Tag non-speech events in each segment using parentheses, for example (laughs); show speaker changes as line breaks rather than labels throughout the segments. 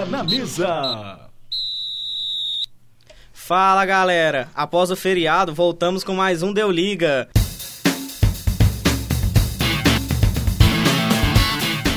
Na mesa.
Fala galera, após o feriado voltamos com mais um Deu Liga.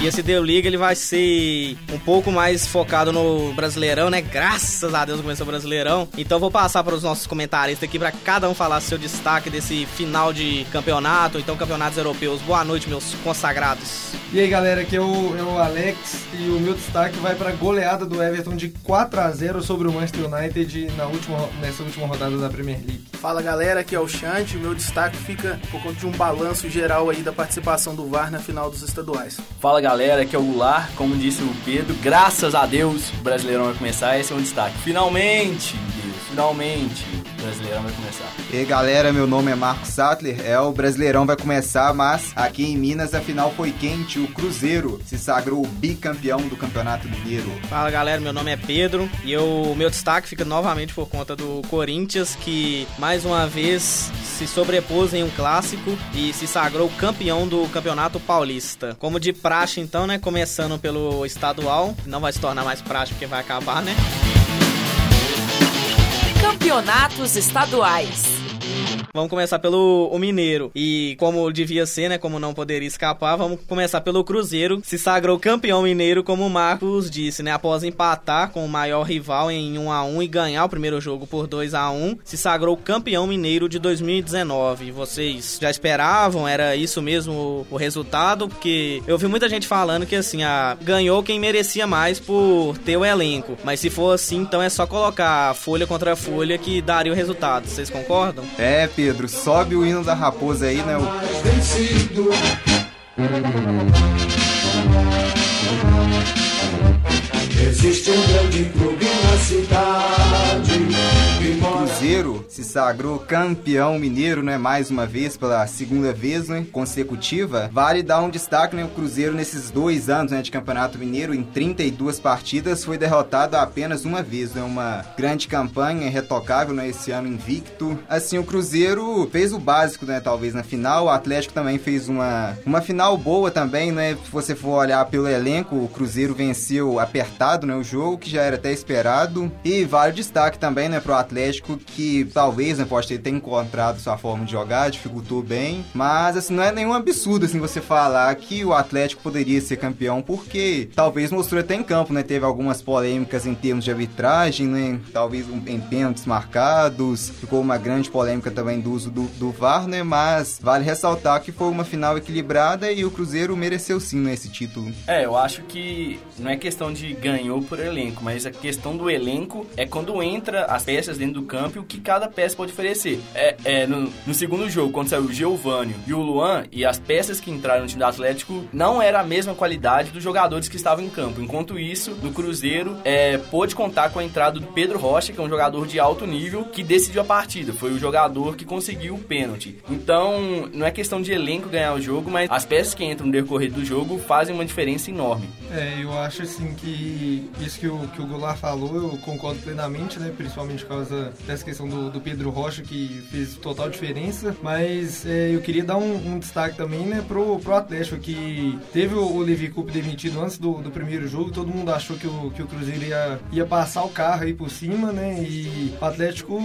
E esse Deu Liga ele vai ser um pouco mais focado no Brasileirão, né? Graças a Deus começou o Brasileirão. Então vou passar para os nossos comentaristas aqui para cada um falar seu destaque desse final de campeonato, então campeonatos europeus. Boa noite, meus consagrados.
E aí, galera, aqui é o, é o Alex e o meu destaque vai para a goleada do Everton de 4 a 0 sobre o Manchester United na última, nessa última rodada da Premier League.
Fala galera, aqui é o Chante. O meu destaque fica por conta de um balanço geral aí da participação do VAR na final dos estaduais.
Fala galera, aqui é o Goulart. Como disse o Pedro, graças a Deus o Brasileirão vai começar. Esse é um destaque. Finalmente, Deus, finalmente Brasileirão vai começar.
E aí galera, meu nome é Marcos Sattler. É, o Brasileirão vai começar, mas aqui em Minas a final foi quente. O Cruzeiro se sagrou o bicampeão do Campeonato Mineiro.
Fala galera, meu nome é Pedro e o meu destaque fica novamente por conta do Corinthians que mais uma vez se sobrepôs em um clássico e se sagrou campeão do Campeonato Paulista. Como de praxe então, né, começando pelo estadual, não vai se tornar mais praxe porque vai acabar, né?
Campeonatos estaduais.
Vamos começar pelo o Mineiro. E como devia ser, né? Como não poderia escapar, vamos começar pelo Cruzeiro. Se sagrou campeão mineiro, como o Marcos disse, né? Após empatar com o maior rival em 1 a 1 e ganhar o primeiro jogo por 2 a 1 se sagrou campeão mineiro de 2019. Vocês já esperavam? Era isso mesmo o resultado? Porque eu vi muita gente falando que assim, a, ganhou quem merecia mais por ter o elenco. Mas se for assim, então é só colocar folha contra folha que daria o resultado. Vocês concordam?
É, Pedro, sobe o hino da raposa aí, né? O...
Existe um grande clube na cidade.
Cruzeiro se sagrou campeão mineiro, né? Mais uma vez, pela segunda vez, né? Consecutiva. Vale dar um destaque, né? O Cruzeiro, nesses dois anos né, de campeonato mineiro, em 32 partidas, foi derrotado apenas uma vez, né? Uma grande campanha, retocável, né? Esse ano invicto. Assim, o Cruzeiro fez o básico, né? Talvez na final. O Atlético também fez uma, uma final boa também, né? Se você for olhar pelo elenco, o Cruzeiro venceu apertado, né? O jogo, que já era até esperado. E vale o destaque também, né? Pro Atlético, que talvez, né? Pode ter, ter encontrado sua forma de jogar, dificultou bem. Mas, assim, não é nenhum absurdo, assim, você falar que o Atlético poderia ser campeão, porque talvez mostrou até em campo, né? Teve algumas polêmicas em termos de arbitragem, né? Talvez em pênaltis marcados. Ficou uma grande polêmica também do uso do, do VAR, né? Mas vale ressaltar que foi uma final equilibrada e o Cruzeiro mereceu sim, né? Esse título.
É, eu acho que não é questão de ganhou por elenco, mas a questão do elenco é quando entra as peças dentro do campo e o que cada peça pode oferecer. É, é no, no segundo jogo, quando saiu o Giovânio e o Luan, e as peças que entraram no time do Atlético não era a mesma qualidade dos jogadores que estavam em campo. Enquanto isso, no Cruzeiro, é, pôde contar com a entrada do Pedro Rocha, que é um jogador de alto nível, que decidiu a partida. Foi o jogador que conseguiu o pênalti. Então, não é questão de elenco ganhar o jogo, mas as peças que entram no decorrer do jogo fazem uma diferença enorme.
É, eu acho assim que isso que o, que o Goulart falou, eu concordo plenamente, né? Principalmente por causa dessa questão do, do Pedro Rocha, que fez total diferença. Mas é, eu queria dar um, um, destaque também, né, pro, pro Atlético, que teve o, Levi Coupe demitido antes do, do primeiro jogo. Todo mundo achou que o, que o Cruzeiro ia, ia passar o carro aí por cima, né? E o Atlético,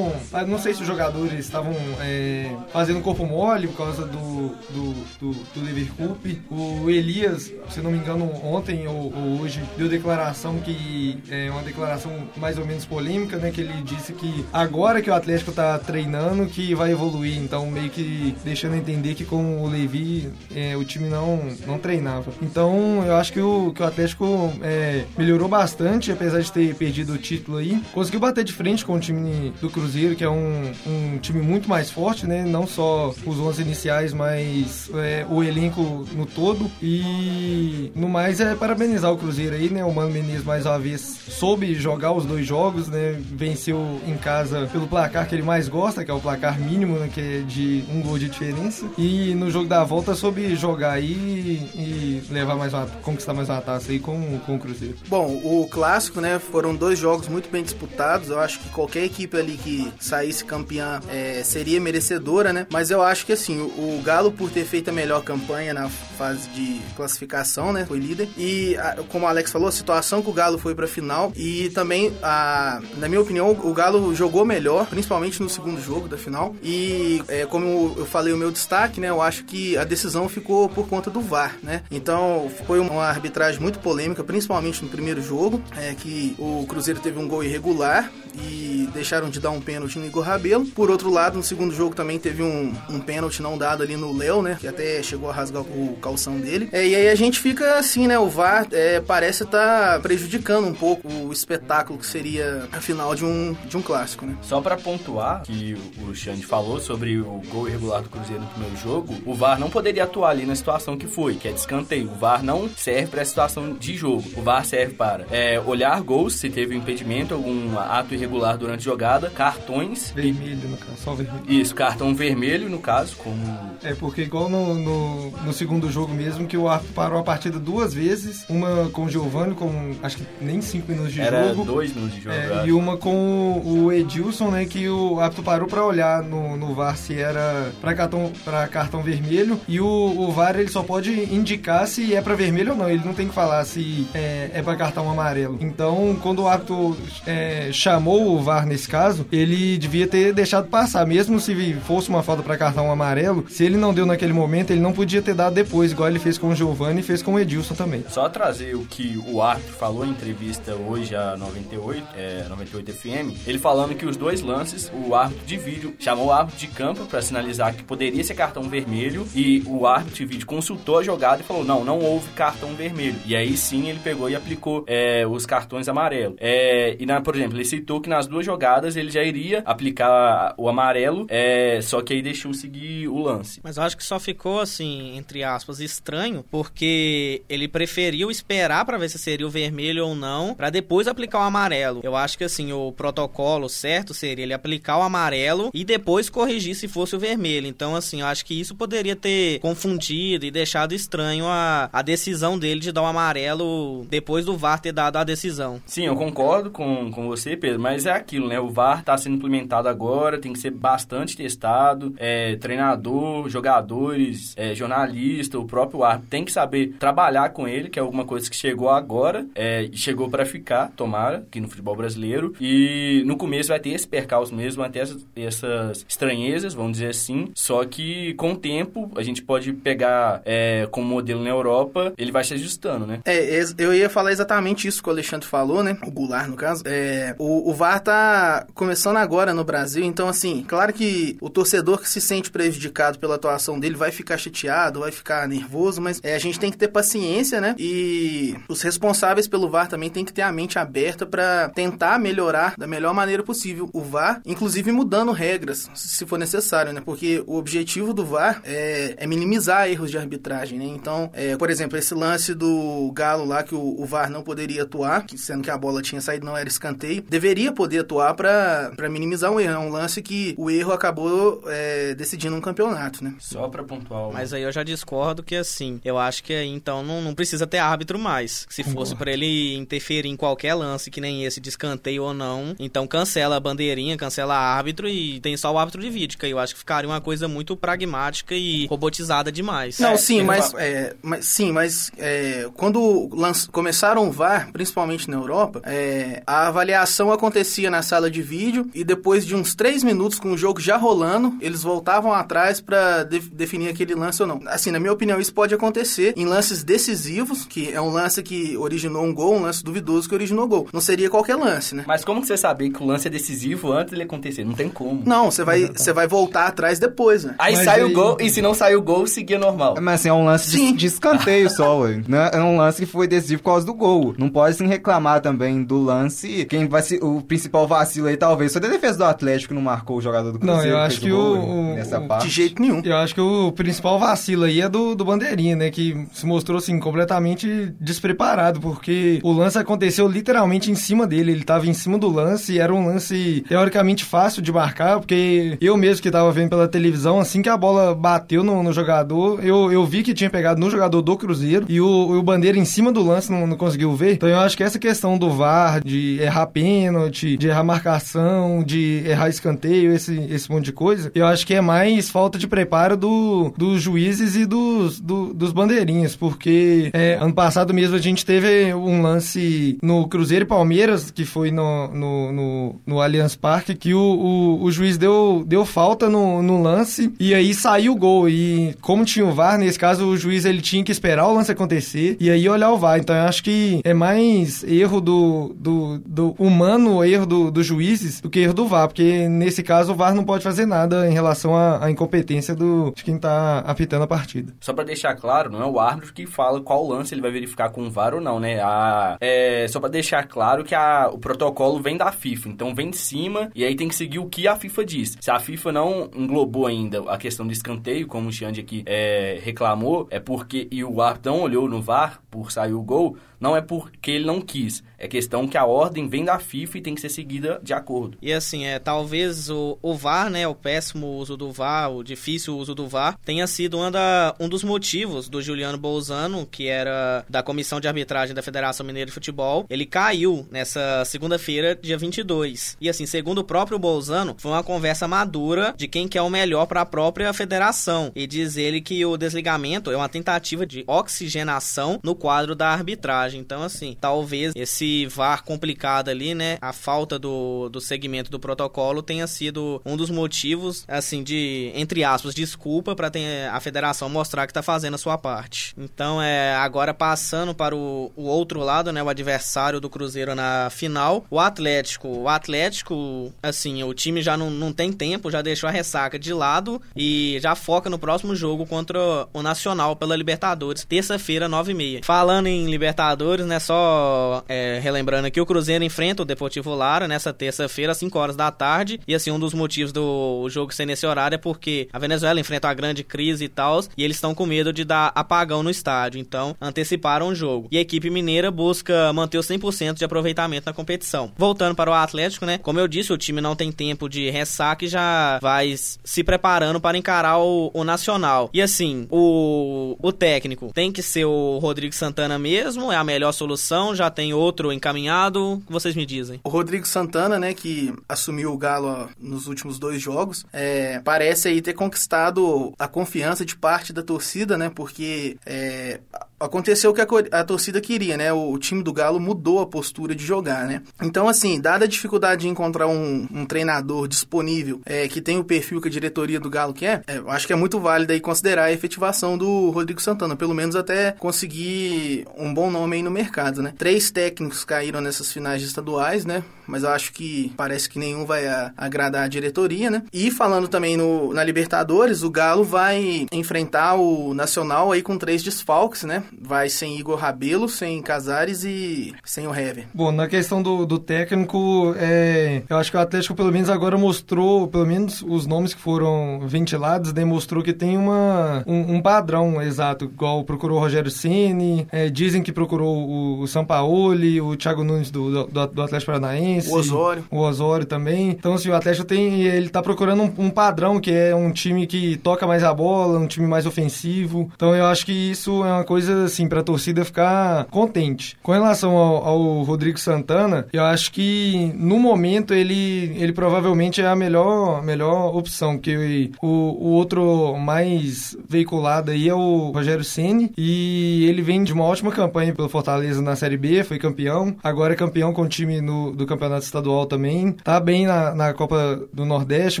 ah, não sei se os jogadores estavam é, fazendo corpo mole por causa do, do, do, do. O Elias, se não me engano, ontem ou, ou hoje, deu declaração que é uma declaração mais ou menos polêmica, né? Que ele disse que agora que o Atlético tá treinando, que vai evoluir. Então, meio que deixando entender que com o Levi, é, o time não, não treinava. Então, eu acho que o, que o Atlético é, melhorou bastante, apesar de ter perdido o título aí. Conseguiu bater de frente com o time do Cruzeiro, que é um, um time muito mais forte, né? Não só os 11 iniciais, mas é, o elenco no todo. E no mais é parabenizar o Cruzeiro aí, né? O Mano Menezes mais uma vez soube jogar os dois jogos, né? Venceu em casa pelo placar que ele mais gosta, que é o placar mínimo, né, que é de um gol de diferença. E no jogo da volta soube jogar aí e levar mais uma, conquistar mais uma taça aí com, com o Cruzeiro.
Bom, o clássico, né, foram dois jogos muito bem disputados. Eu acho que qualquer equipe ali que saísse campeã é, seria merecedora, né? Mas eu acho que assim, o, o Galo, por ter feito a melhor campanha na fase de classificação, né, foi líder. E a, como o Alex falou, a situação que o Galo foi pra final e também, a, na minha opinião, o Galo jogou melhor, principalmente no segundo jogo da final. E é, como eu falei, o meu destaque, né, eu acho que a decisão ficou por conta do VAR, né? Então foi uma arbitragem muito polêmica, principalmente no primeiro jogo, é, que o Cruzeiro teve um gol irregular e deixaram de dar um pênalti no Igor Rabelo. Por outro lado, no segundo jogo também teve um, um pênalti não dado ali no Léo, né? Que até chegou a rasgar o calção dele. É, e aí a gente fica assim, né? O VAR é, parece estar tá prejudicando um pouco o espetáculo que seria a final de um, de um clássico, né?
Só para pontuar que o Xande falou sobre o gol irregular do Cruzeiro no primeiro jogo, o VAR não poderia atuar ali na situação que foi, que é de escanteio. O VAR não serve para a situação de jogo. O VAR serve para é, olhar gols, se teve um impedimento, algum ato irregular durante a jogada, cartões.
Vermelho, no caso, só vermelho.
Isso, cartão vermelho, no caso, como.
É, porque igual no, no, no segundo jogo mesmo, que o árbitro parou a partida duas vezes, uma com o Giovanni, com acho que nem cinco minutos de
Era
jogo.
dois minutos de jogo.
É, e uma com o Edilson, né? Que o árbitro parou pra olhar no, no VAR se era pra cartão, pra cartão vermelho. E o, o VAR ele só pode indicar se é pra vermelho ou não. Ele não tem que falar se é, é pra cartão amarelo. Então, quando o árbitro é, chamou o VAR nesse caso, ele devia ter deixado passar. Mesmo se fosse uma falta pra cartão amarelo, se ele não deu naquele momento, ele não podia ter dado depois, igual ele fez com o Giovanni e fez com o Edilson também.
Só trazer o que o árbitro falou em entrevista hoje a 98, é, 98 FM, ele falando que os dois lances, o árbitro de vídeo chamou o árbitro de campo para sinalizar que poderia ser cartão vermelho e o árbitro de vídeo consultou a jogada e falou: não, não houve cartão vermelho. E aí sim ele pegou e aplicou é, os cartões amarelos. É, e, na, por exemplo, ele citou que nas duas jogadas ele já iria aplicar o amarelo, é, só que aí deixou seguir o lance.
Mas eu acho que só ficou assim, entre aspas, estranho, porque ele preferiu esperar pra ver se seria o vermelho ou não, pra depois aplicar o amarelo. Eu acho que assim, o protocolo certo seria ele aplicar o amarelo e depois corrigir se fosse o vermelho. Então, assim, eu acho que isso poderia ter confundido e deixado estranho a, a decisão dele de dar o amarelo depois do VAR ter dado a decisão.
Sim, eu concordo com, com você, Pedro, mas é aquilo, né? O VAR tá sendo implementado agora, tem que ser bastante testado. É, treinador, jogadores, é, jornalista, o próprio árbitro tem que saber trabalhar com ele, que é alguma coisa que chegou agora, é, chegou para ficar, tomara, aqui no futebol brasileiro. E no começo vai ter esse percalço mesmo, ter essas, essas estranhezas, vamos dizer assim. Só que com o tempo a gente pode pegar é, como modelo na Europa, ele vai se ajustando, né?
É, eu ia falar exatamente isso que o Alexandre falou, né? O Goulart, no caso. É, o, o VAR tá começando agora no Brasil, então, assim, claro que o torcedor que se sente prejudicado pela atuação dele vai ficar chateado, vai ficar nervoso, mas é, a gente tem que ter paciência, né? E os responsáveis pelo VAR também tem que ter a mente aberta pra tentar melhorar da melhor maneira possível o VAR, inclusive mudando regras, se for necessário, né? Porque o objetivo do VAR é, é minimizar erros de arbitragem, né? Então, é, por exemplo, esse lance do Galo lá que o, o VAR não poderia atuar, que, sendo que a bola tinha saído, não era escanteio, deveria poder atuar pra pra minimizar um erro. É um lance que o erro acabou é, decidindo um campeonato, né?
Só pra pontuar o...
Mas aí eu já discordo que assim, eu acho que aí então não, não precisa ter árbitro mais. Se fosse pra ele interferir em qualquer lance, que nem esse de escanteio ou não, então cancela a bandeirinha, cancela árbitro e tem só o árbitro de vídeo, que eu acho que ficaria uma coisa muito pragmática e robotizada demais.
Não,
É,
sim, mas, é, mas sim, mas é, quando lanç- começaram o VAR, principalmente na Europa, é, a avaliação acontecia na sala de vídeo e depois de uns três minutos com o jogo já rolando, eles voltavam atrás pra de- definir aquele lance ou não. Assim, na minha opinião, isso pode acontecer em lances decisivos, que é um lance que originou um gol, um lance duvidoso que originou gol. Não seria qualquer lance, né?
Mas como que você saber que o lance é decisivo antes dele acontecer? Não tem como.
Não, você vai, você vai voltar atrás depois, né?
Aí
Mas
sai
aí-
o gol, e se não sai o gol, seguia normal.
Mas assim, é um lance de,
Sim.
de escanteio só, ué. Né? É um lance que foi decisivo por causa do gol. Não pode assim, reclamar também do lance. Quem vai se. O principal vacilo aí, talvez, foi da defesa do Atlético não marcou o jogador do Cruzeiro.
Não, eu acho que
gol,
o,
nessa
o,
parte.
De jeito nenhum.
Eu acho que o principal vacilo aí é do, do Bandeirinha, né? Que se mostrou, assim, completamente despreparado, porque o lance aconteceu literalmente em cima dele. Ele tava em cima do lance e era um lance teoricamente fácil de marcar, porque eu mesmo que tava vendo pela televisão, assim que a bola bateu no, no jogador, eu, eu vi que tinha pegado no jogador do Cruzeiro e o, o Bandeira em cima do lance não, não conseguiu ver. Então eu acho que essa questão do VAR, de errar pênalti, de errar marcação, de errar escanteio, esse, esse monte de coisa, eu acho que é mais falta de preparo do, dos juízes e dos, do, dos bandeirinhas, porque é, ano passado mesmo a gente teve um lance no Cruzeiro e Palmeiras, que foi no, no, no, no Allianz Parque, que o, o, o, juiz deu, deu falta no, no lance e aí saiu o gol. E como tinha o VAR, nesse caso o juiz ele tinha que esperar o lance acontecer e aí olhar o VAR. Então eu acho que é mais erro do, do, do humano, erro do, dos juízes, do que erro do VAR, porque nesse caso o VAR não pode fazer nada em relação à, à incompetência do, de quem tá apitando a partida.
Só para deixar claro, não é o árbitro que fala qual lance ele vai verificar com o VAR ou não, né? A, é, só para deixar claro que a, o protocolo vem da FIFA, então vem de cima e aí tem que seguir o que a FIFA diz. Se a FIFA não englobou ainda a questão do escanteio, como o Xande aqui é, reclamou, é porque e o árbitro não olhou no VAR por sair o gol, não é porque ele não quis. É questão que a ordem vem da FIFA e tem que ser seguida de acordo.
E assim, é, talvez o, o VAR, né, o péssimo uso do VAR, o difícil uso do VAR, tenha sido da, um dos motivos do Juliano Bolzano, que era da Comissão de Arbitragem da Federação Mineira de Futebol. Ele caiu nessa segunda-feira, dia 22. E assim, segundo o próprio Bolzano, foi uma conversa madura de quem quer o melhor para a própria federação. E diz ele que o desligamento é uma tentativa de oxigenação no quadro da arbitragem. Então, assim, talvez esse VAR complicado ali, né? A falta do, do segmento do protocolo tenha sido um dos motivos, assim, de, entre aspas, desculpa para a federação mostrar que tá fazendo a sua parte. Então, é agora passando para o, o outro lado, né? O adversário do Cruzeiro na final, o Atlético. O Atlético, assim, o time já não, não tem tempo, já deixou a ressaca de lado e já foca no próximo jogo contra o Nacional pela Libertadores, terça-feira, 9h30. Falando em Libertadores, né? Só é, relembrando aqui, o Cruzeiro enfrenta o Deportivo Lara nessa terça-feira, às 5 horas da tarde. E assim, um dos motivos do jogo ser nesse horário é porque a Venezuela enfrenta uma grande crise e tal, e eles estão com medo de dar apagão no estádio. Então, anteciparam o jogo. E a equipe mineira busca manter o 100% de aproveitamento na competição. Voltando para o Atlético, né? Como eu disse, o time não tem tempo de ressaca e já vai se preparando para encarar o, o Nacional. E assim, o, o técnico tem que ser o Rodrigo Santana mesmo, é a melhor solução, já tem outro encaminhado, vocês me dizem?
O Rodrigo Santana, né, que assumiu o Galo nos últimos dois jogos, é, parece aí ter conquistado a confiança de parte da torcida, né, porque é, aconteceu o que a, a, torcida queria, né? O, o, time do Galo mudou a postura de jogar, né? Então, assim, dada a dificuldade de encontrar um, um treinador disponível é, que tem o perfil que a diretoria do Galo quer, é, acho que é muito válido aí considerar a efetivação do Rodrigo Santana, pelo menos até conseguir um bom nome aí no mercado, né? Três técnicos caíram nessas finais estaduais, né? Mas eu acho que parece que nenhum vai a, agradar a diretoria, né? E falando também no, na Libertadores, o Galo vai enfrentar o Nacional aí com três desfalques, né? vai sem Igor Rabelo, sem Casares e sem o Hever.
Bom, na questão do, do técnico, é, eu acho que o Atlético pelo menos agora mostrou, pelo menos os nomes que foram ventilados, demonstrou que tem uma, um, um padrão exato, igual procurou o Rogério Ceni, é, dizem que procurou o, o Sampaoli, o Thiago Nunes do, do, do, Atlético Paranaense.
O Osório.
O Osório também. Então, assim, o Atlético tem, ele tá procurando um, um padrão, que é um time que toca mais a bola, um time mais ofensivo. Então, eu acho que isso é uma coisa assim, pra torcida ficar contente. Com relação ao, ao, Rodrigo Santana, eu acho que no momento ele, ele provavelmente é a melhor, melhor opção, porque o, o outro mais veiculado aí é o Rogério Ceni e ele vem de uma ótima campanha pelo Fortaleza na Série B, foi campeão, agora é campeão com o time no, do campeonato estadual também, tá bem na, na Copa do Nordeste,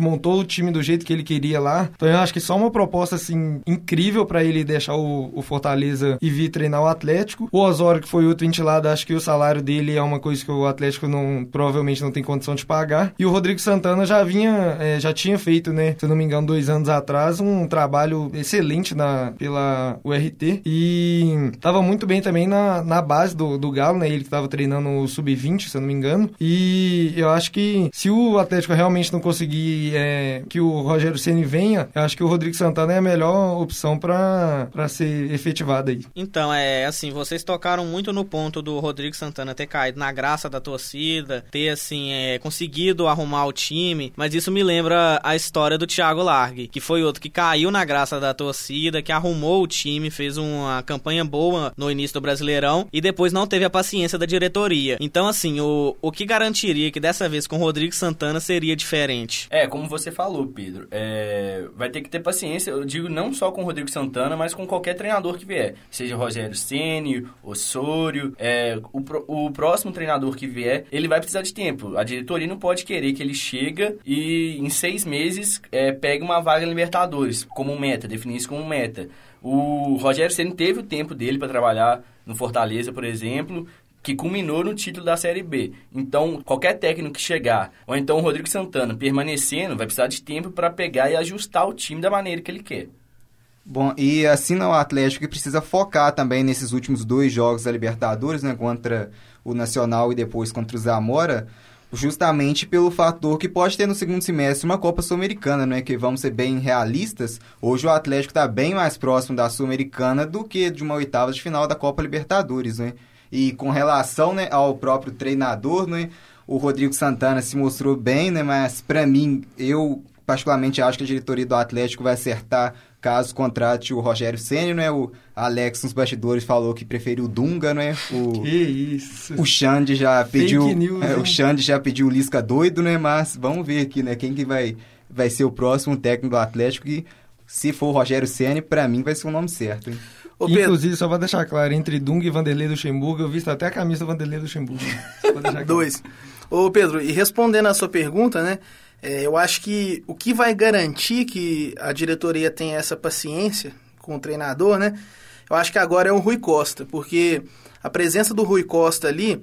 montou o time do jeito que ele queria lá. Então eu acho que só uma proposta assim incrível para ele deixar o, o Fortaleza e vir treinar o Atlético. O Osório, que foi outro ventilado, acho que o salário dele é uma coisa que o Atlético não provavelmente não tem condição de pagar. E o Rodrigo Santana já vinha, é, já tinha feito, né, se eu não me engano, dois anos atrás, um trabalho excelente na, pela URT. E tava muito bem também na, na base do, do Galo, né? Ele que tava treinando o Sub-20, se eu não me engano. E E eu acho que se o Atlético realmente não conseguir é, que o Rogério Ceni venha, eu acho que o Rodrigo Santana é a melhor opção para ser efetivado aí.
Então, é assim, vocês tocaram muito no ponto do Rodrigo Santana ter caído na graça da torcida, ter assim, é, conseguido arrumar o time, mas isso me lembra a história do Thiago Largue, que foi outro que caiu na graça da torcida, que arrumou o time, fez uma campanha boa no início do Brasileirão e depois não teve a paciência da diretoria. Então, assim, o, o que garantiria que dessa vez com o Rodrigo Santana seria diferente?
É, como você falou, Pedro, é, vai ter que ter paciência, eu digo não só com o Rodrigo Santana, mas com qualquer treinador que vier, seja Rogério Ceni, Osório, é, o, o próximo treinador que vier, ele vai precisar de tempo. A diretoria não pode querer que ele chega e em seis meses é, pegue uma vaga em Libertadores como meta, definir isso como meta. O Rogério Ceni teve o tempo dele para trabalhar no Fortaleza, por exemplo, que culminou no título da Série B. Então, qualquer técnico que chegar, ou então o Rodrigo Santana permanecendo, vai precisar de tempo para pegar e ajustar o time da maneira que ele quer.
Bom, e assim o Atlético que precisa focar também nesses últimos dois jogos da Libertadores, né, contra o Nacional e depois contra o Zamora, justamente pelo fator que pode ter no segundo semestre uma Copa Sul-Americana, né, que vamos ser bem realistas, hoje o Atlético está bem mais próximo da Sul-Americana do que de uma oitava de final da Copa Libertadores, né? E com relação, né, ao próprio treinador, né, o Rodrigo Santana se mostrou bem, né, mas para mim, eu particularmente acho que a diretoria do Atlético vai acertar caso contrate o Rogério Senna, né? O Alex nos bastidores falou que preferiu o Dunga, né? O,
que isso.
O Xande já pediu. News, é, o Xande já pediu o Lisca doido, né? Mas vamos ver aqui, né? Quem que vai, vai ser o próximo técnico do Atlético e se for o Rogério Senna, para mim vai ser o nome certo, hein?
Inclusive, só pra deixar claro, entre Dunga e Vanderlei Luxemburgo, eu visto até a camisa do Vanderlei Luxemburgo. (laughs)
Dois. Ô, Pedro, e respondendo a sua pergunta, né? É, eu acho que o que vai garantir que a diretoria tenha essa paciência com o treinador, né? Eu acho que agora é o Rui Costa, porque a presença do Rui Costa ali.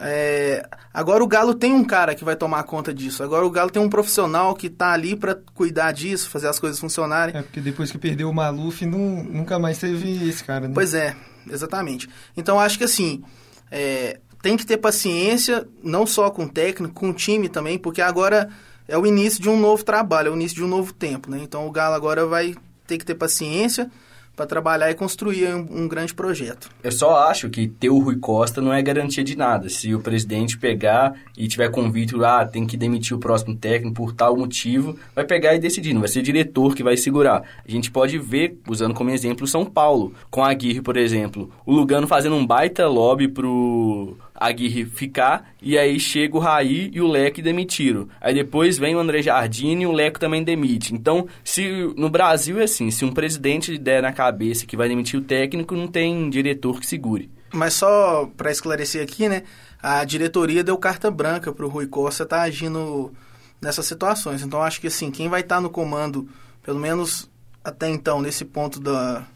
É, agora o Galo tem um cara que vai tomar conta disso. Agora o Galo tem um profissional que está ali para cuidar disso, fazer as coisas funcionarem.
É, porque depois que perdeu o Maluf, não, nunca mais teve esse cara, né?
Pois é, exatamente. Então acho que assim. É, tem que ter paciência, não só com o técnico, com o time também, porque agora é o início de um novo trabalho, é o início de um novo tempo, né? Então o Galo agora vai ter que ter paciência para trabalhar e construir um, um, grande projeto.
Eu só acho que ter o Rui Costa não é garantia de nada. Se o presidente pegar e tiver convite, ah, tem que demitir o próximo técnico por tal motivo, vai pegar e decidir, não vai ser o diretor que vai segurar. A gente pode ver, usando como exemplo, São Paulo, com a Aguirre, por exemplo. O Lugano fazendo um baita lobby pro Aguirre ficar, e aí chega o Raí e o Leco demitiram. Aí depois vem o André Jardine e o Leco também demite. Então, se no Brasil é assim, se um presidente der na cabeça que vai demitir o técnico, não tem diretor que segure.
Mas só para esclarecer aqui, né? A diretoria deu carta branca para o Rui Costa estar tá agindo nessas situações. Então, acho que assim, quem vai estar tá no comando, pelo menos até então, nesse ponto da,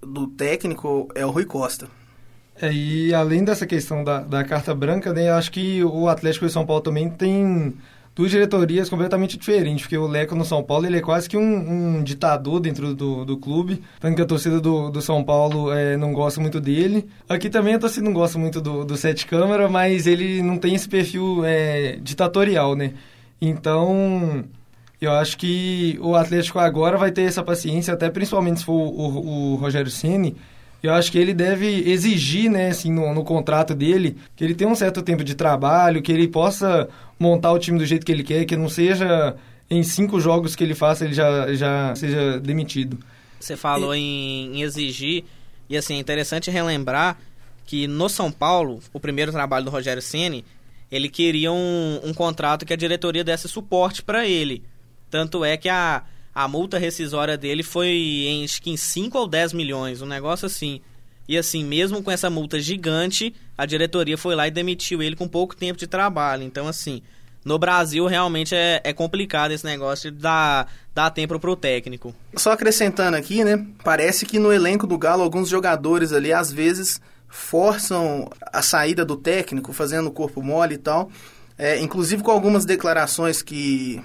do técnico, é o Rui Costa.
É, e além dessa questão da, da carta branca, né, acho que o Atlético de São Paulo também tem duas diretorias completamente diferentes, porque o Leco no São Paulo ele é quase que um, um ditador dentro do, do clube, tanto que a torcida do, do São Paulo é, não gosta muito dele. Aqui também a torcida não gosta muito do, do Sete Câmara, mas ele não tem esse perfil é, ditatorial, né? Então, eu acho que o Atlético agora vai ter essa paciência, até principalmente se for o, o, o Rogério Ceni eu acho que ele deve exigir, né, assim, no, no, contrato dele, que ele tenha um certo tempo de trabalho, que ele possa montar o time do jeito que ele quer, que não seja em cinco jogos que ele faça ele já, já seja demitido.
Você falou e... em, em exigir, e assim, é interessante relembrar que no São Paulo, o primeiro trabalho do Rogério Ceni, ele queria um, um contrato que a diretoria desse suporte para ele. Tanto é que a a multa rescisória dele foi em, acho que em 5 ou 10 milhões, um negócio assim. E assim, mesmo com essa multa gigante, a diretoria foi lá e demitiu ele com pouco tempo de trabalho. Então, assim, no Brasil realmente é, é complicado esse negócio de dar, dar tempo pro técnico.
Só acrescentando aqui, né? Parece que no elenco do Galo, alguns jogadores ali, às vezes, forçam a saída do técnico, fazendo o corpo mole e tal. É, inclusive com algumas declarações que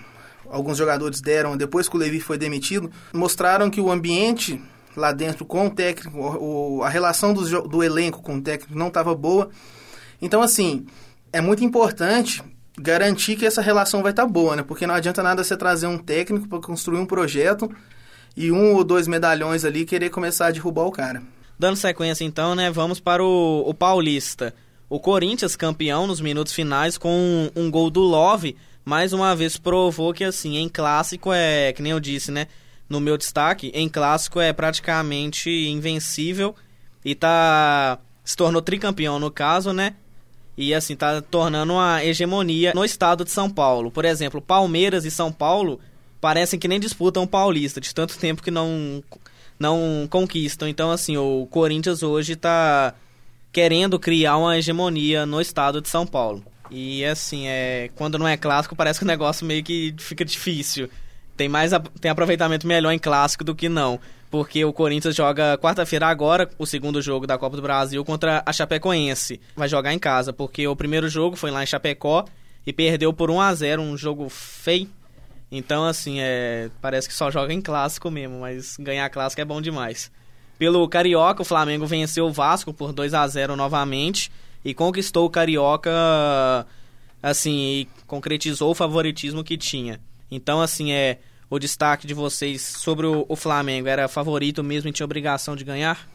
alguns jogadores deram depois que o Levi foi demitido, mostraram que o ambiente lá dentro com o técnico, o, a relação do, do elenco com o técnico não estava boa. Então, assim, é muito importante garantir que essa relação vai estar tá boa, né? Porque não adianta nada você trazer um técnico para construir um projeto e um ou dois medalhões ali querer começar a derrubar o cara.
Dando sequência então, né, vamos para o, o Paulista. O Corinthians, campeão nos minutos finais com um, um, gol do Love, mais uma vez provou que assim, em clássico é, que nem eu disse, né, no meu destaque, em clássico é praticamente invencível e tá se tornou tricampeão no caso, né? E assim tá tornando uma hegemonia no estado de São Paulo. Por exemplo, Palmeiras e São Paulo parecem que nem disputam Paulista, de tanto tempo que não não conquistam. Então assim, o Corinthians hoje tá querendo criar uma hegemonia no estado de São Paulo. E assim, é, quando não é clássico, parece que o negócio meio que fica difícil. Tem mais tem aproveitamento melhor em clássico do que não. Porque o Corinthians joga quarta-feira agora, o segundo jogo da Copa do Brasil, contra a Chapecoense. Vai jogar em casa, porque o primeiro jogo foi lá em Chapecó e perdeu por 1 a 0 um jogo feio. Então, assim, é, parece que só joga em clássico mesmo, mas ganhar clássico é bom demais. Pelo Carioca, o Flamengo venceu o Vasco por 2 a 0 novamente e conquistou o Carioca, assim, e concretizou o favoritismo que tinha. Então, assim, é o destaque de vocês sobre o, o Flamengo era favorito mesmo e tinha obrigação de ganhar?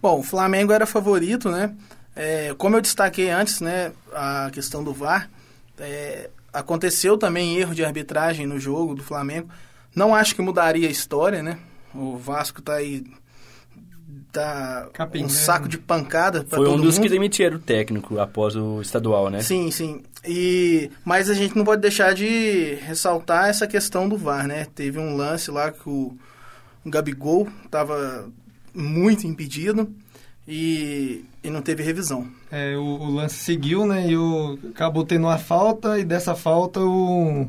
Bom, o Flamengo era favorito, né? É, como eu destaquei antes, né, a questão do VAR, é, aconteceu também erro de arbitragem no jogo do Flamengo. Não acho que mudaria a história, né? O Vasco tá aí tá um saco de pancada para
todo
mundo.
Foi um dos que demitiram o técnico após o estadual, né?
Sim, sim. E mas a gente não pode deixar de ressaltar essa questão do VAR, né? Teve um lance lá que o, o Gabigol estava muito impedido e, e não teve revisão.
É, o, o, lance seguiu, né? E o, acabou tendo uma falta e dessa falta o,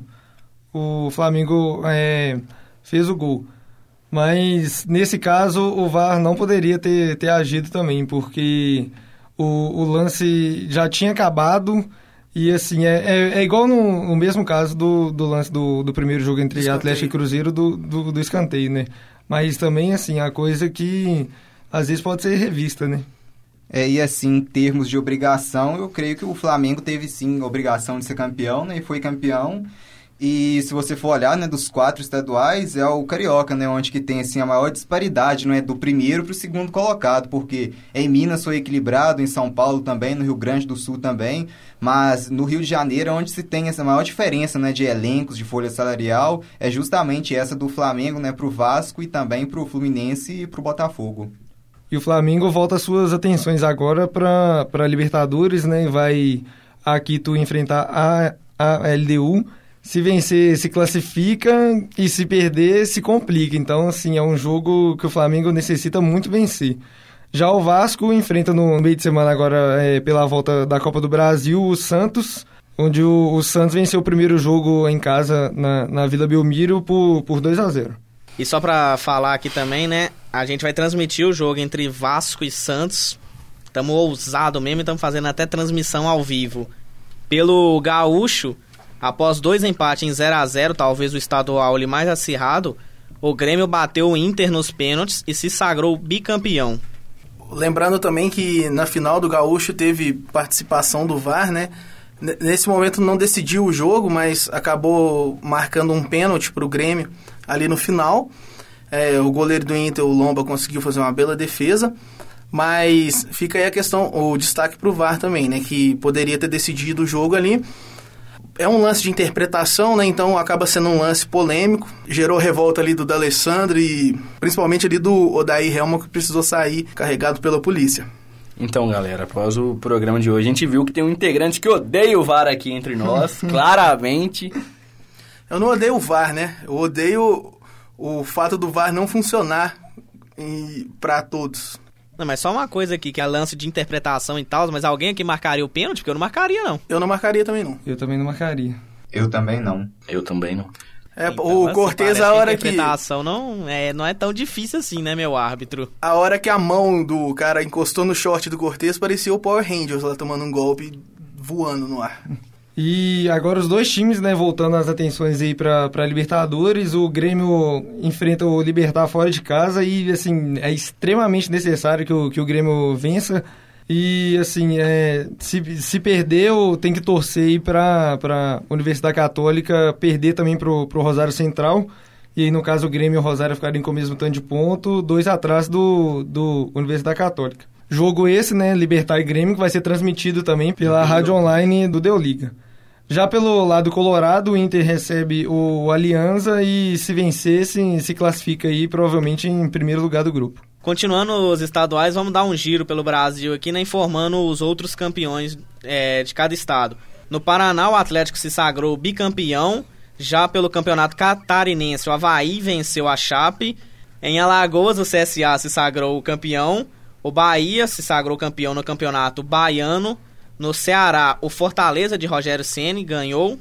o Flamengo é, fez o gol. Mas nesse caso o VAR não poderia ter, ter agido também, porque o, o lance já tinha acabado e assim, é, é, é igual no, no, mesmo caso do, do lance do, do primeiro jogo entre escanteio. Atlético e Cruzeiro do, do, do escanteio, né? Mas também, assim, a coisa que às vezes pode ser revista, né?
É, e assim, em termos de obrigação, eu creio que o Flamengo teve sim obrigação de ser campeão, né? E foi campeão. E se você for olhar, né, dos quatro estaduais, é o Carioca, né, onde que tem assim a maior disparidade, não é, do primeiro para o segundo colocado, porque em Minas foi equilibrado, em São Paulo também, no Rio Grande do Sul também, mas no Rio de Janeiro, onde se tem essa maior diferença, né, de elencos, de folha salarial, é justamente essa do Flamengo, né, para o Vasco e também para o Fluminense e para o Botafogo.
E o Flamengo volta suas atenções agora para Libertadores, né, vai aqui tu enfrentar a, a LDU se vencer, se classifica e se perder, se complica. Então, assim, é um jogo que o Flamengo necessita muito vencer. Já o Vasco enfrenta no meio de semana agora, é, pela volta da Copa do Brasil, o Santos, onde o, o Santos venceu o primeiro jogo em casa na, na Vila Belmiro por, por 2 a 0
E só pra falar aqui também, né, a gente vai transmitir o jogo entre Vasco e Santos. Estamos ousado mesmo e estamos fazendo até transmissão ao vivo. Pelo Gaúcho, Após dois empates em 0 a 0 talvez o estadual mais acirrado, o Grêmio bateu o Inter nos pênaltis e se sagrou bicampeão.
Lembrando também que na final do Gaúcho teve participação do VAR, né? Nesse momento não decidiu o jogo, mas acabou marcando um pênalti para o Grêmio ali no final. É, o goleiro do Inter, o Lomba, conseguiu fazer uma bela defesa. Mas fica aí a questão, o destaque para o VAR também, né? Que poderia ter decidido o jogo ali é um lance de interpretação, né? Então acaba sendo um lance polêmico. Gerou revolta ali do D'Alessandro e principalmente ali do Odair Helma que precisou sair carregado pela polícia.
Então, galera, após o programa de hoje, a gente viu que tem um integrante que odeia o VAR aqui entre nós, (laughs) claramente.
Eu não odeio o VAR, né? Eu odeio o fato do VAR não funcionar para todos.
Não, mas só uma coisa aqui, que é lance de interpretação e tal, mas alguém aqui marcaria o pênalti? Porque eu não marcaria, não.
Eu não marcaria também, não.
Eu também não marcaria.
Eu também não.
Eu também não.
É, então, o assim, Cortez, a hora que...
A interpretação não é, não é tão difícil assim, né, meu árbitro?
A hora que a mão do cara encostou no short do Cortez, parecia o Power Rangers lá tomando um golpe voando no ar.
E agora os dois times, né, voltando as atenções aí para Libertadores, o Grêmio enfrenta o Libertar fora de casa e, assim, é extremamente necessário que o, que o Grêmio vença E, assim, é, se, se perdeu, tem que torcer aí pra, pra Universidade Católica perder também pro, pro Rosário Central. E aí, no caso, o Grêmio e o Rosário ficarem com o mesmo tanto de ponto, dois atrás do, do Universidade Católica. Jogo esse, né, Libertar e Grêmio, que vai ser transmitido também pela rádio online do Deu Liga. Já pelo lado colorado, o Inter recebe o Alianza e se vencesse, se classifica aí provavelmente em primeiro lugar do grupo.
Continuando os estaduais, vamos dar um giro pelo Brasil aqui, né, informando os outros campeões é, de cada estado. No Paraná, o Atlético se sagrou bicampeão. Já pelo campeonato catarinense, o Havaí venceu a Chape. Em Alagoas, o CSA se sagrou campeão. O Bahia se sagrou campeão no campeonato baiano. No Ceará, o Fortaleza de Rogério Ceni ganhou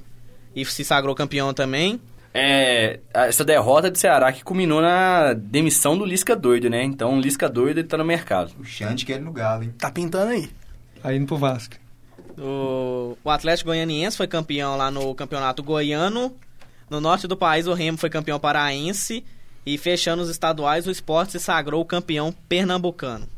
e se sagrou campeão também
é, essa derrota do Ceará que culminou na demissão do Lisca doido, né? Então o Lisca doido ele tá no mercado.
O Xande quer ele no Galo, hein?
Tá pintando aí.
Aí indo pro Vasco.
O, o Atlético Goianiense foi campeão lá no Campeonato Goiano. No norte do país, o Remo foi campeão paraense. E fechando os estaduais, o esporte se sagrou campeão pernambucano.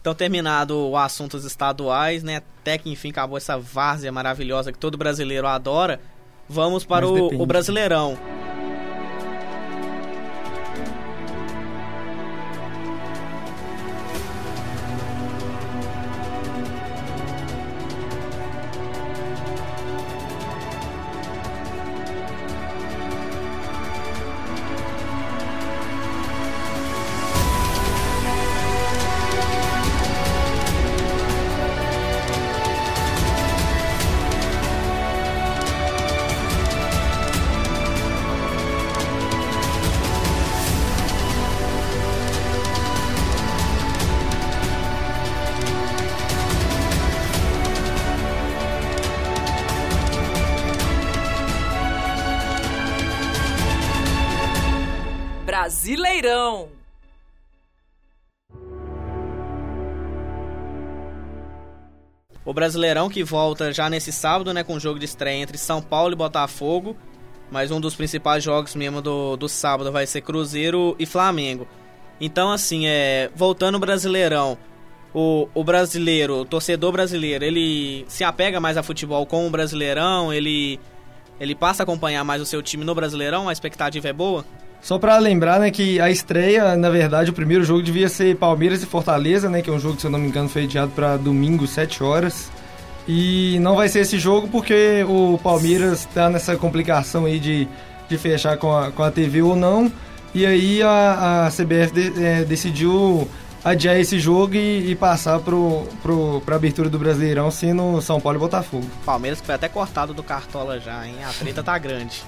Então, terminado o assunto dos estaduais, né? Até que enfim acabou essa várzea maravilhosa que todo brasileiro adora. Vamos para o, o Brasileirão.
Brasileirão.
Brasileirão que volta já nesse sábado, né, com o jogo de estreia entre São Paulo e Botafogo. Mas um dos principais jogos mesmo do, do sábado vai ser Cruzeiro e Flamengo. Então, assim, é, voltando ao Brasileirão, o, o brasileiro, o torcedor brasileiro, ele se apega mais a futebol com o Brasileirão, ele, ele passa a acompanhar mais o seu time no Brasileirão, a expectativa é boa?
Só para lembrar, né, que a estreia, na verdade, o primeiro jogo devia ser Palmeiras e Fortaleza, né, que é um jogo que, se eu não me engano, foi adiado para domingo, 7 horas. E não vai ser esse jogo porque o Palmeiras está nessa complicação aí de, de fechar com a, com a TV ou não. E aí a, a CBF de, é, decidiu adiar esse jogo e, e passar pro, pro, pra abertura do Brasileirão sendo São Paulo e Botafogo.
Palmeiras foi até cortado do Cartola já, hein? A treta tá grande.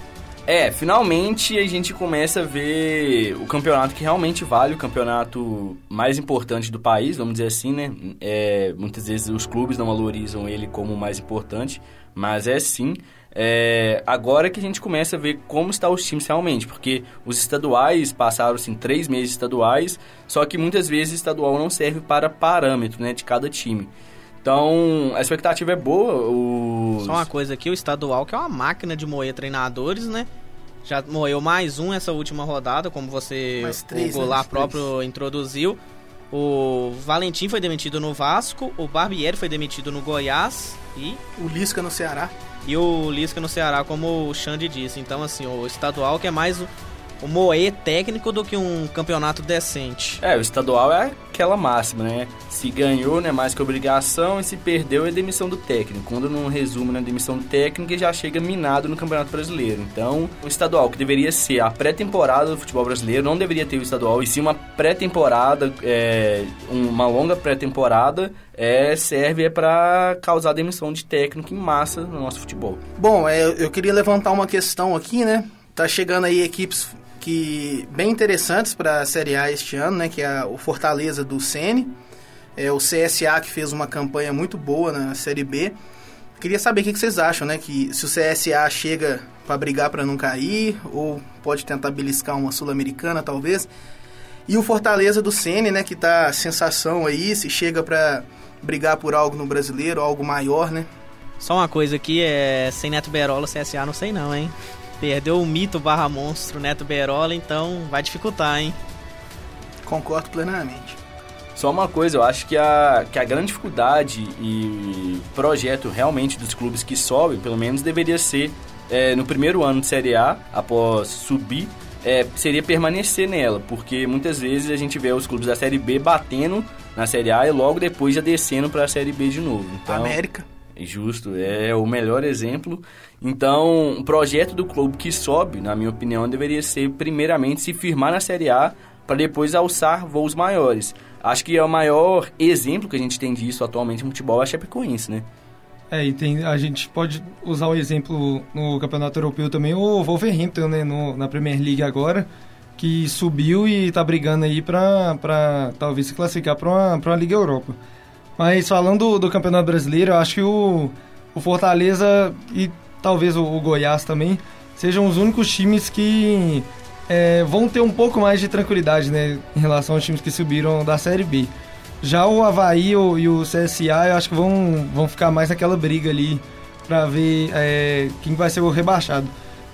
É, finalmente a gente começa a ver o campeonato que realmente vale, o campeonato mais importante do país, vamos dizer assim, né? É, muitas vezes os clubes não valorizam ele como o mais importante, mas é sim. É, agora que a gente começa a ver como estão os times realmente, porque os estaduais passaram assim três meses estaduais, só que muitas vezes estadual não serve para parâmetro né, de cada time. Então, a expectativa é boa. Os...
Só uma coisa aqui, o estadual que é uma máquina de moer treinadores, né? Já moeu mais um essa última rodada, como você,
três,
o Goulart
né?
próprio introduziu. O Valentim foi demitido no Vasco, o Barbieri foi demitido no Goiás e,
O Lisca no Ceará.
e o Lisca no Ceará, como o Xande disse. Então, assim, o estadual que é mais o, o moer técnico do que um campeonato decente.
É, o estadual é aquela máxima, né? Se ganhou, né, mais que obrigação, e se perdeu é demissão do técnico. Quando não resume na demissão do técnico, já chega minado no Campeonato Brasileiro. Então, o estadual, que deveria ser a pré-temporada do futebol brasileiro, não deveria ter o estadual, e sim uma pré-temporada, é, uma longa pré-temporada, é, serve é para causar demissão de técnico em massa no nosso futebol.
Bom, é, eu queria levantar uma questão aqui, né? Tá chegando aí equipes que bem interessantes para a Série A este ano, né? Que é o Fortaleza do Sene, é o CSA que fez uma campanha muito boa na Série B. Queria saber o que vocês acham, né? Que se o CSA chega para brigar para não cair ou pode tentar beliscar uma sul-americana, talvez. E o Fortaleza do Sene, né? Que tá sensação aí, se chega para brigar por algo no brasileiro, algo maior, né?
Só uma coisa aqui, é sem Neto Berola, CSA não sei não, hein? Perdeu o mito barra monstro Neto Berola, então vai dificultar, hein?
Concordo plenamente.
Só uma coisa, eu acho que a, que a grande dificuldade e projeto realmente dos clubes que sobem, pelo menos deveria ser é, no primeiro ano de Série A, após subir, é, seria permanecer nela, porque muitas vezes a gente vê os clubes da Série B batendo na Série A e logo depois já descendo para a Série B de novo. Então,
América.
Justo, é o melhor exemplo. Então, o projeto do clube que sobe, na minha opinião, deveria ser primeiramente se firmar na Série A para depois alçar voos maiores. Acho que é o maior exemplo que a gente tem disso atualmente no futebol é a Chapecoense, né?
É, e tem, a gente pode usar o exemplo no Campeonato Europeu também, o Wolverhampton, né, no, na Premier League agora, que subiu e está brigando aí para talvez se classificar para uma, uma Liga Europa. Mas falando do, Campeonato Brasileiro, eu acho que o, o Fortaleza e talvez o, o Goiás também sejam os únicos times que é, vão ter um pouco mais de tranquilidade né, em relação aos times que subiram da Série B. Já o Havaí o, e o CSA eu acho que vão, vão ficar mais naquela briga ali para ver é, quem vai ser o rebaixado.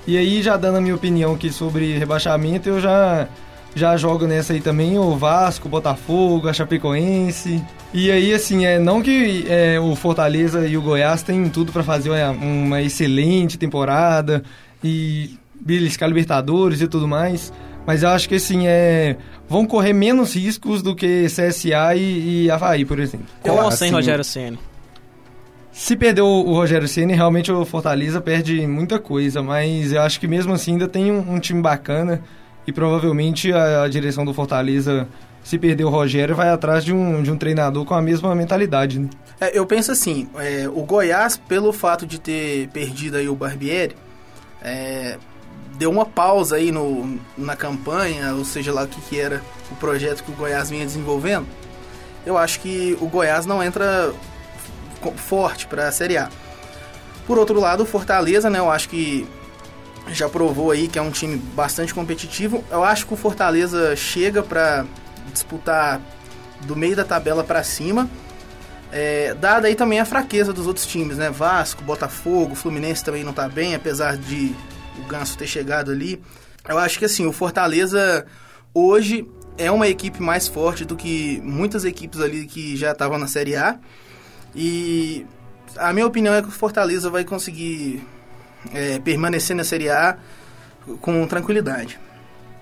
E aí, já dando a minha opinião aqui sobre rebaixamento, eu já, já jogo nessa aí também o Vasco, o Botafogo, a Chapecoense. E aí, assim, é, não que é, o Fortaleza e o Goiás têm tudo para fazer uma, uma excelente temporada e beliscar Libertadores e tudo mais. Mas eu acho que assim, é, vão correr menos riscos do que CSA e, e Havaí, por exemplo.
Com ou sem assim, Rogério Ceni?
Se perder o, Rogério Ceni, realmente o Fortaleza perde muita coisa, mas eu acho que mesmo assim ainda tem um, um time bacana e provavelmente a, a, direção do Fortaleza, se perder o Rogério, vai atrás de um, de um treinador com a mesma mentalidade. Né?
É, eu penso assim, é, o Goiás, pelo fato de ter perdido aí o Barbieri, é, deu uma pausa aí no, na campanha, ou seja lá o que, que era o projeto que o Goiás vinha desenvolvendo, eu acho que o Goiás não entra forte para a Série A. Por outro lado, o Fortaleza, né, eu acho que já provou aí que é um time bastante competitivo. Eu acho que o Fortaleza chega para disputar do meio da tabela para cima. É, dada aí também a fraqueza dos outros times, né? Vasco, Botafogo, Fluminense também não tá bem, apesar de o Ganso ter chegado ali. Eu acho que assim, o Fortaleza hoje é uma equipe mais forte do que muitas equipes ali que já estavam na Série A. E a minha opinião é que o Fortaleza vai conseguir é, permanecer na Série A com tranquilidade.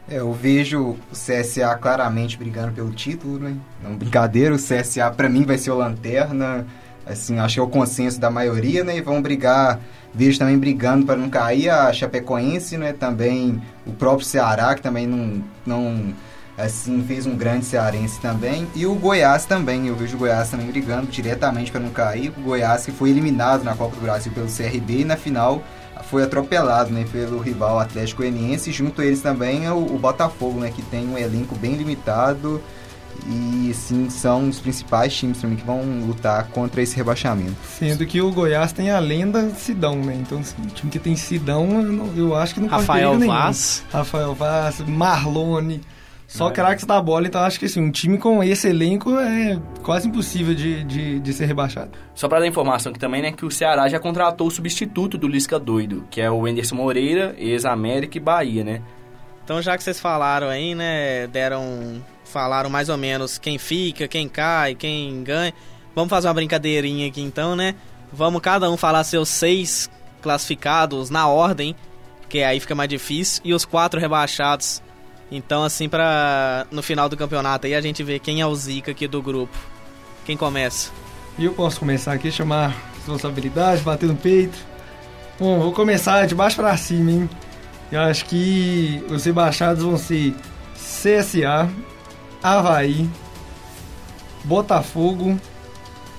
É, eu vejo o CSA claramente brigando pelo título, né? Não brincadeira, o CSA para mim vai ser o lanterna, assim, acho que é o consenso da maioria, né? E vão brigar Vejo também brigando para não cair a Chapecoense, né? Também o próprio Ceará, que também não, não assim, fez um grande cearense também. E o Goiás também, eu vejo o Goiás também brigando diretamente para não cair. O Goiás que foi eliminado na Copa do Brasil pelo CRB e na final foi atropelado né, pelo rival Atlético Goianiense. Junto a eles também é o, o Botafogo, né, que tem um elenco bem limitado e sim são os principais times também que vão lutar contra esse rebaixamento.
Sendo que o Goiás tem a lenda Sidão, né? Então, assim, o time que tem Sidão, eu acho que não
Rafael Vaz.
Rafael Vaz, Marlone. Só craques da bola, então acho que assim, um time com esse elenco é quase impossível de, de, de ser rebaixado.
Só para dar informação aqui também, né, que o Ceará já contratou o substituto do Lisca Doido, que é o Anderson Moreira, ex-América e Bahia, né?
Então já que vocês falaram aí, né, deram falaram mais ou menos quem fica, quem cai, quem ganha. Vamos fazer uma brincadeirinha aqui então, né? Vamos cada um falar seus seis classificados na ordem, que aí fica mais difícil, e os quatro rebaixados. Então, assim, pra no final do campeonato aí a gente ver quem é o Zica aqui do grupo. Quem começa?
Eu posso começar aqui, chamar responsabilidade, bater no peito. Bom, vou começar de baixo para cima, hein? Eu acho que os rebaixados vão ser CSA, Havaí, Botafogo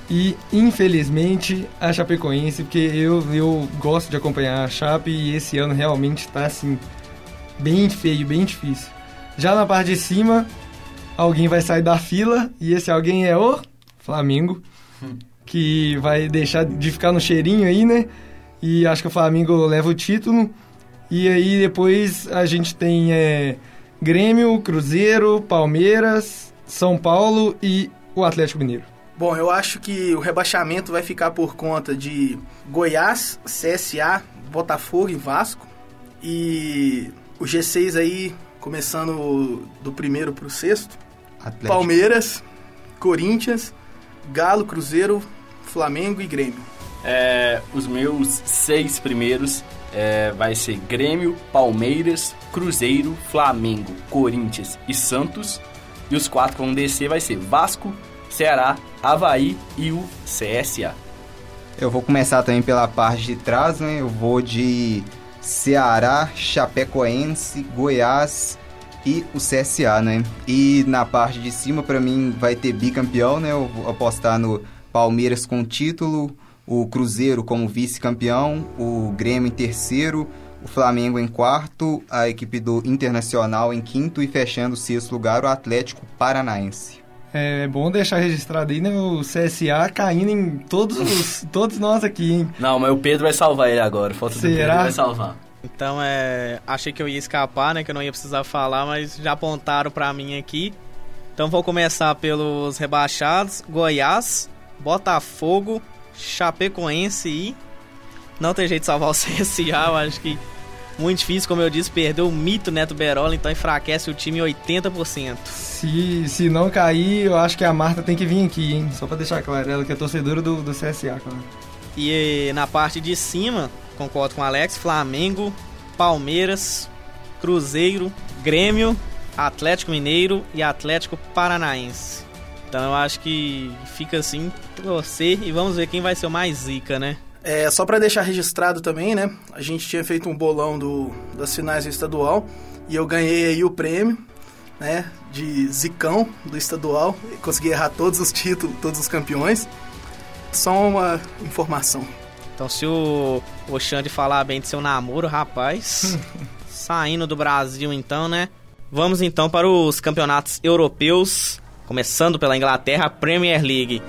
e, infelizmente, a Chapecoense, porque eu, eu gosto de acompanhar a Chape e esse ano realmente está assim, bem feio, bem difícil. Já na parte de cima, alguém vai sair da fila e esse alguém é o Flamengo, que vai deixar de ficar no cheirinho aí, né? E acho que o Flamengo leva o título. E aí depois a gente tem é, Grêmio, Cruzeiro, Palmeiras, São Paulo e o Atlético Mineiro.
Bom, eu acho que o rebaixamento vai ficar por conta de Goiás, CSA, Botafogo e Vasco. E o G6 aí, começando do primeiro para o sexto. Atlético. Palmeiras, Corinthians, Galo, Cruzeiro, Flamengo e Grêmio.
É, os meus seis primeiros é, vai ser Grêmio, Palmeiras, Cruzeiro, Flamengo, Corinthians e Santos. E os quatro que vão descer vai ser Vasco, Ceará, Havaí e o CSA.
Eu vou começar também pela parte de trás, né? Eu vou de Ceará, Chapecoense, Goiás e o CSA, né? E na parte de cima, para mim, vai ter bicampeão, né? Eu vou apostar no Palmeiras com título, o Cruzeiro como vice-campeão, o Grêmio em terceiro, o Flamengo em quarto, a equipe do Internacional em quinto e fechando o sexto lugar o Atlético Paranaense.
É bom deixar registrado aí, né? O CSA caindo em todos os, (laughs) todos nós aqui, hein?
Não, mas o Pedro vai salvar ele agora. Falta do Pedro,
Será?
ele vai salvar.
Então, é, achei que eu ia escapar, né, que eu não ia precisar falar, mas já apontaram pra mim aqui. Então vou começar pelos rebaixados: Goiás, Botafogo, Chapecoense e não tem jeito de salvar o (laughs) CSA, eu acho que muito difícil, como eu disse, perdeu o mito Neto Berola, então enfraquece o time em 80%.
Se, se não cair, eu acho que a Marta tem que vir aqui, hein? Só pra deixar claro, ela que é torcedora do, do CSA, claro.
E na parte de cima, concordo com o Alex, Flamengo, Palmeiras, Cruzeiro, Grêmio, Atlético Mineiro e Atlético Paranaense. Então eu acho que fica assim, torcer e vamos ver quem vai ser o mais zica, né?
É, só para deixar registrado também, né? A gente tinha feito um bolão do, das finais do estadual e eu ganhei aí o prêmio, né? De zicão do estadual. E consegui errar todos os títulos, todos os campeões. Só uma informação.
Então se o, Xande falar bem de seu namoro, rapaz, (laughs) saindo do Brasil então, né? Vamos então para os campeonatos europeus, começando pela Inglaterra, Premier League.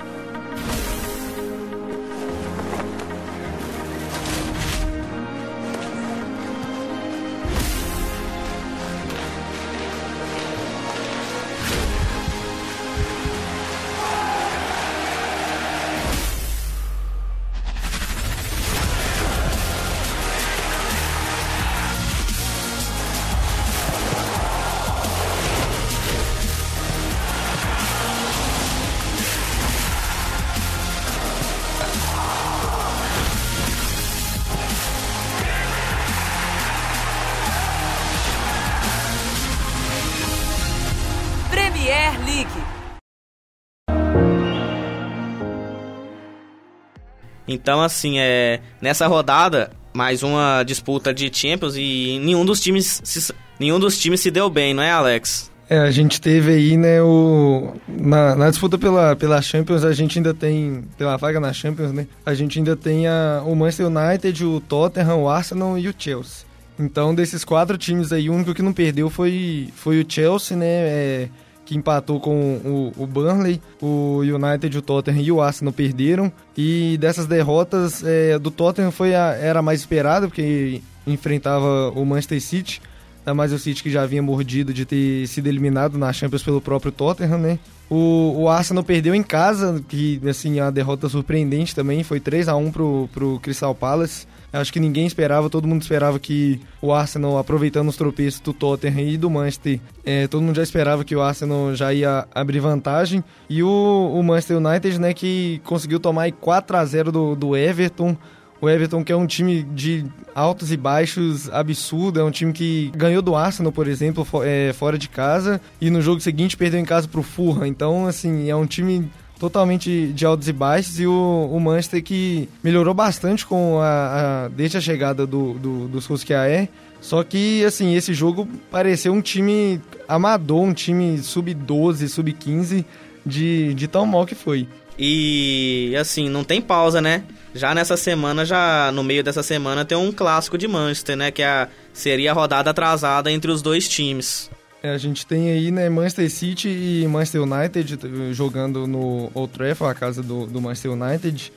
Então, assim, é nessa rodada, mais uma disputa de Champions e nenhum dos times se, nenhum dos times se deu bem, não é, Alex?
É, a gente teve aí, né, o... Na, na disputa pela, pela Champions, a gente ainda tem... Pela vaga na Champions, né? A gente ainda tem a, o Manchester United, o Tottenham, o Arsenal e o Chelsea. Então, desses quatro times aí, o único que não perdeu foi, foi o Chelsea, né? É, que empatou com o, o Burnley, o United, o Tottenham e o Arsenal perderam. E dessas derrotas, é, do Tottenham foi a, era a mais esperada, porque enfrentava o Manchester City. Ainda mais o City que já havia mordido de ter sido eliminado na Champions pelo próprio Tottenham, né? O, o Arsenal perdeu em casa, que assim, é uma derrota surpreendente também, foi 3 a 1 pro, pro Crystal Palace. Acho que ninguém esperava, todo mundo esperava que o Arsenal, aproveitando os tropeços do Tottenham e do Manchester, é, todo mundo já esperava que o Arsenal já ia abrir vantagem. E o, o Manchester United, né, que conseguiu tomar aí 4 a 0 do, do Everton. O Everton, que é um time de altos e baixos absurdo, é um time que ganhou do Arsenal, por exemplo, é, fora de casa, e no jogo seguinte perdeu em casa pro Fulham. Então, assim, é um time totalmente de altos e baixos, e o, o Manchester que melhorou bastante com a, a- desde a chegada do, do, do Solskjaer. Só que, assim, esse jogo pareceu um time amador, um time sub-12, sub-15, de, de tão mal que foi.
E assim, não tem pausa, né? Já nessa semana, já no meio dessa semana, tem um clássico de Manchester, né? Que é a, seria a rodada atrasada entre os dois times.
É, a gente tem aí, né, Manchester City e Manchester United eh, jogando no Old Trafford, a casa do, do Manchester United.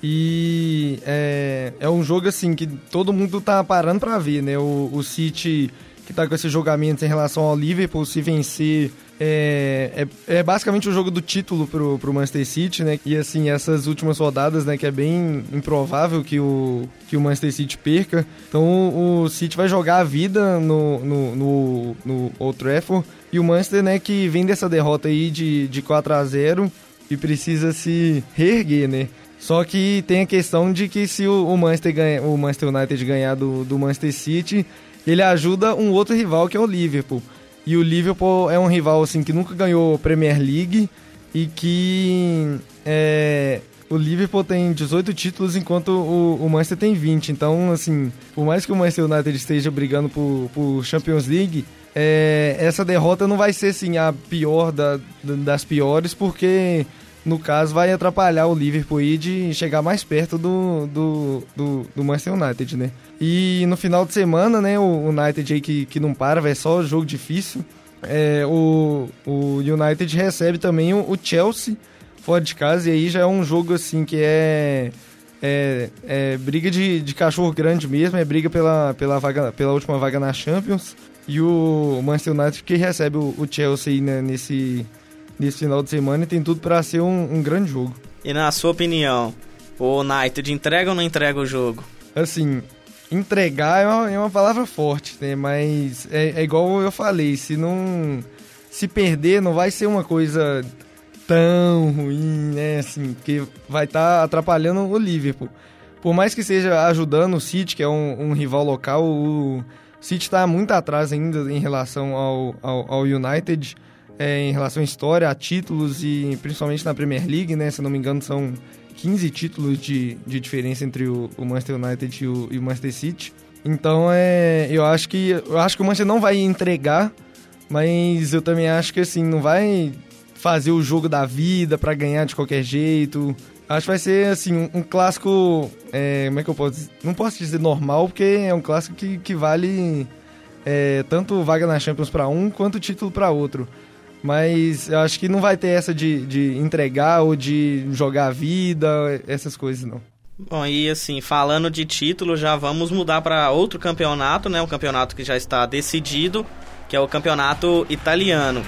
E é, é um jogo, assim, que todo mundo tá parando pra ver, né? O, o City, que tá com esses jogamentos em relação ao Liverpool, se vencer, é, é, é, basicamente o jogo do título pro, pro Manchester City, né? E assim, essas últimas rodadas, né? Que é bem improvável que o, que o Manchester City perca. Então o City vai jogar a vida no, no, no, no Old Trafford. E o Manchester, né? Que vem dessa derrota aí de, de 4 a 0 e precisa se reerguer, né? Só que tem a questão de que se o, o Manchester, ganha, o Manchester United ganhar do, do Manchester City, ele ajuda um outro rival que é o Liverpool. E o Liverpool é um rival assim que nunca ganhou Premier League e que é, o Liverpool tem 18 títulos enquanto o, o, Manchester tem 20. Então, assim, por mais que o Manchester United esteja brigando por, por Champions League, é, essa derrota não vai ser assim a pior da, das piores, porque no caso vai atrapalhar o Liverpool aí de chegar mais perto do, do, do, do Manchester United, né? E no final de semana, né, o United aí que, que não para, vai só jogo difícil. É, o, o United recebe também o, o, Chelsea fora de casa, e aí já é um jogo assim que é. É, é briga de, de cachorro grande mesmo, é briga pela, pela, vaga, pela última vaga na Champions. E o Manchester United que recebe o, o Chelsea né, nesse, nesse final de semana e tem tudo para ser um, um grande jogo.
E na sua opinião, o United entrega ou não entrega o jogo?
Assim, entregar é uma, é uma palavra forte, né? Mas é, é, igual eu falei, se não. Se perder, não vai ser uma coisa tão ruim, né? Assim, porque vai estar tá atrapalhando o Liverpool. Por mais que seja ajudando o City, que é um, um rival local, o City está muito atrás ainda em relação ao, ao, ao United, é, em relação à história, a títulos e principalmente na Premier League, né? Se não me engano, são 15 títulos de, de diferença entre o, o Manchester United e o, e o, Manchester City. Então é, eu acho que eu acho que o Manchester não vai entregar, mas eu também acho que assim não vai fazer o jogo da vida para ganhar de qualquer jeito. Acho que vai ser assim um, um clássico, é, como é que eu posso dizer? não posso dizer normal porque é um clássico que, que vale é, tanto vaga na Champions para um quanto título para outro. Mas eu acho que não vai ter essa de, de entregar ou de jogar a vida, essas coisas não.
Bom, e assim, falando de título, já vamos mudar para outro campeonato, né? Um campeonato que já está decidido, que é o campeonato italiano.